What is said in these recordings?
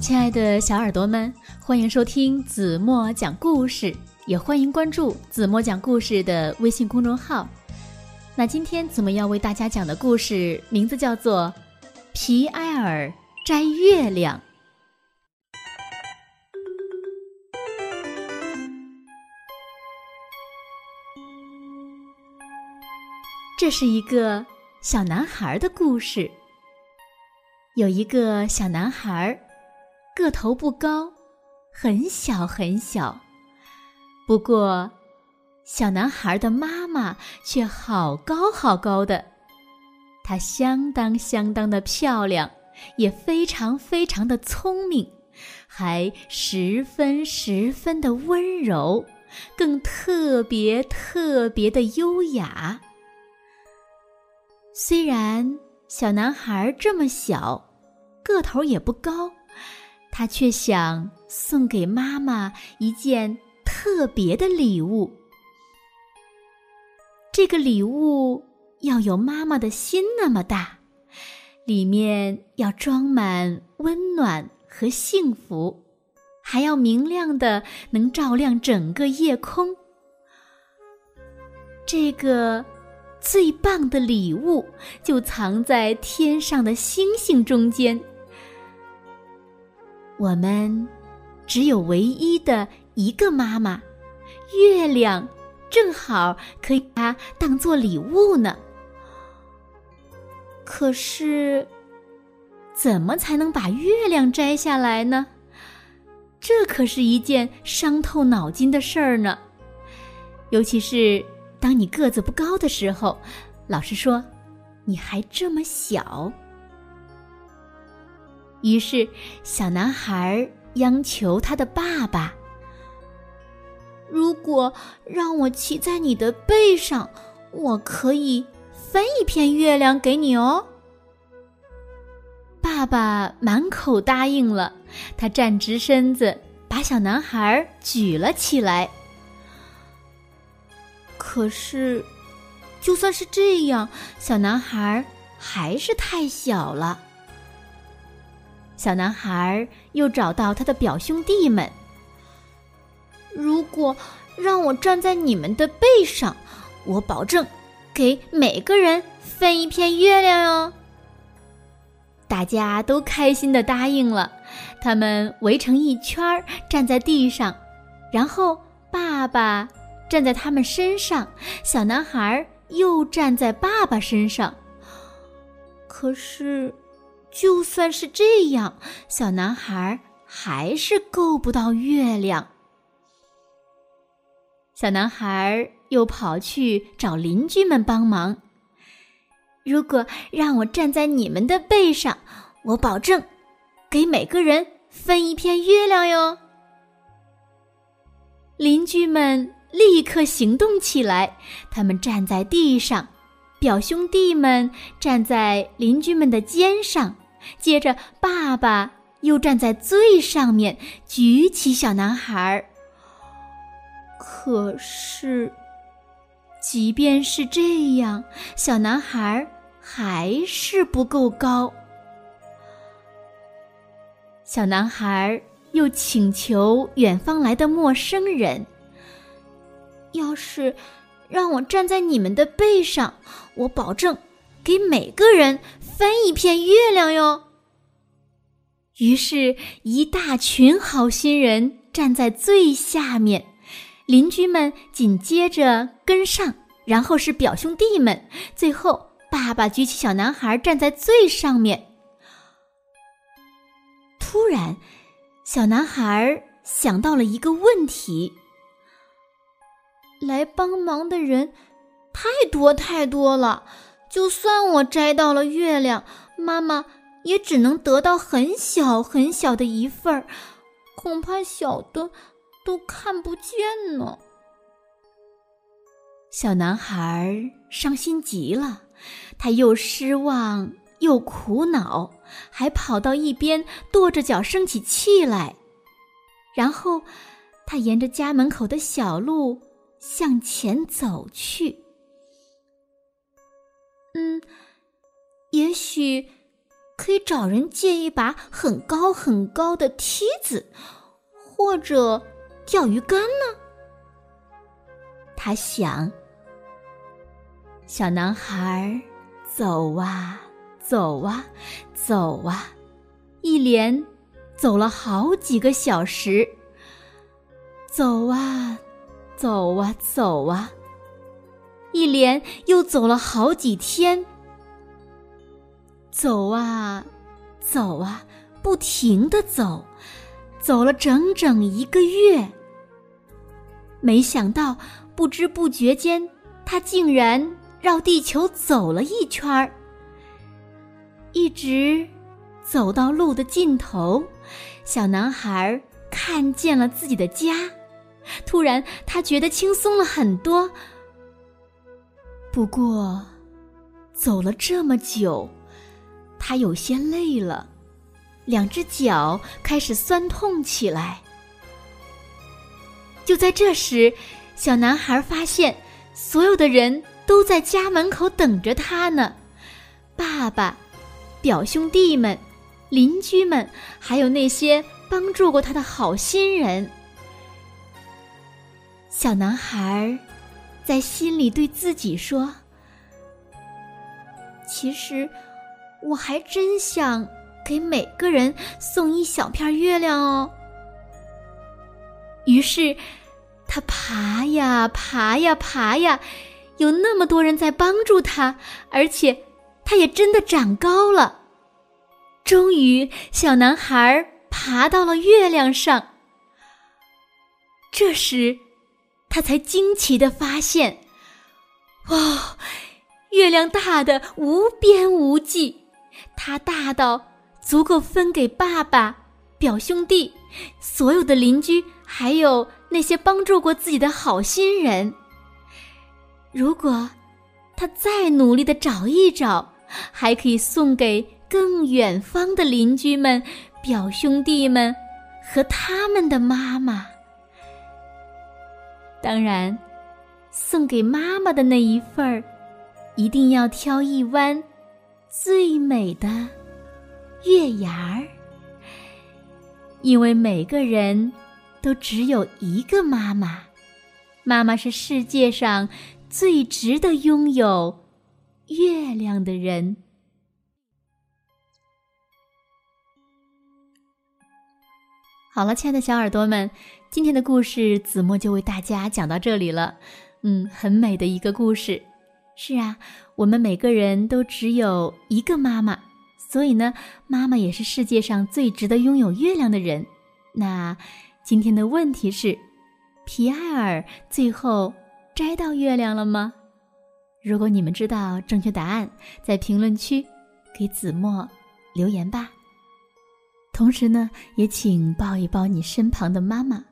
亲爱的小耳朵们，欢迎收听子墨讲故事，也欢迎关注子墨讲故事的微信公众号。那今天子墨要为大家讲的故事名字叫做《皮埃尔摘月亮》。这是一个小男孩的故事。有一个小男孩，个头不高，很小很小。不过，小男孩的妈妈却好高好高的。她相当相当的漂亮，也非常非常的聪明，还十分十分的温柔，更特别特别的优雅。虽然小男孩这么小，个头也不高，他却想送给妈妈一件特别的礼物。这个礼物要有妈妈的心那么大，里面要装满温暖和幸福，还要明亮的，能照亮整个夜空。这个。最棒的礼物就藏在天上的星星中间。我们只有唯一的一个妈妈，月亮正好可以把它当做礼物呢。可是，怎么才能把月亮摘下来呢？这可是一件伤透脑筋的事儿呢，尤其是。当你个子不高的时候，老师说你还这么小。于是，小男孩央求他的爸爸：“如果让我骑在你的背上，我可以分一片月亮给你哦。”爸爸满口答应了，他站直身子，把小男孩举了起来。可是，就算是这样，小男孩还是太小了。小男孩又找到他的表兄弟们：“如果让我站在你们的背上，我保证给每个人分一片月亮哟。”大家都开心的答应了，他们围成一圈儿站在地上，然后爸爸。站在他们身上，小男孩又站在爸爸身上。可是，就算是这样，小男孩还是够不到月亮。小男孩又跑去找邻居们帮忙。如果让我站在你们的背上，我保证给每个人分一片月亮哟。邻居们。立刻行动起来！他们站在地上，表兄弟们站在邻居们的肩上，接着爸爸又站在最上面，举起小男孩。可是，即便是这样，小男孩还是不够高。小男孩又请求远方来的陌生人。要是让我站在你们的背上，我保证给每个人分一片月亮哟。于是，一大群好心人站在最下面，邻居们紧接着跟上，然后是表兄弟们，最后爸爸举起小男孩站在最上面。突然，小男孩想到了一个问题。来帮忙的人太多太多了，就算我摘到了月亮，妈妈也只能得到很小很小的一份儿，恐怕小的都看不见呢。小男孩伤心极了，他又失望又苦恼，还跑到一边跺着脚生起气来，然后他沿着家门口的小路。向前走去。嗯，也许可以找人借一把很高很高的梯子，或者钓鱼竿呢？他想。小男孩走啊走啊走啊，一连走了好几个小时。走啊走啊走啊，一连又走了好几天。走啊，走啊，不停的走，走了整整一个月。没想到，不知不觉间，他竟然绕地球走了一圈儿，一直走到路的尽头。小男孩看见了自己的家，突然他觉得轻松了很多。不过，走了这么久。他有些累了，两只脚开始酸痛起来。就在这时，小男孩发现所有的人都在家门口等着他呢：爸爸、表兄弟们、邻居们，还有那些帮助过他的好心人。小男孩在心里对自己说：“其实……”我还真想给每个人送一小片月亮哦。于是，他爬呀爬呀爬呀，有那么多人在帮助他，而且他也真的长高了。终于，小男孩爬到了月亮上。这时，他才惊奇的发现，哇，月亮大的无边无际。它大到足够分给爸爸、表兄弟、所有的邻居，还有那些帮助过自己的好心人。如果他再努力的找一找，还可以送给更远方的邻居们、表兄弟们和他们的妈妈。当然，送给妈妈的那一份儿，一定要挑一弯。最美的月牙儿，因为每个人都只有一个妈妈，妈妈是世界上最值得拥有月亮的人。好了，亲爱的小耳朵们，今天的故事子墨就为大家讲到这里了。嗯，很美的一个故事。是啊，我们每个人都只有一个妈妈，所以呢，妈妈也是世界上最值得拥有月亮的人。那今天的问题是，皮埃尔最后摘到月亮了吗？如果你们知道正确答案，在评论区给子墨留言吧。同时呢，也请抱一抱你身旁的妈妈，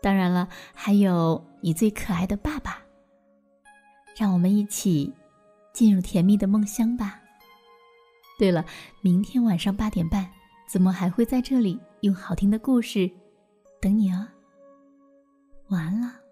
当然了，还有你最可爱的爸爸。让我们一起进入甜蜜的梦乡吧。对了，明天晚上八点半，子墨还会在这里用好听的故事等你哦。晚安了。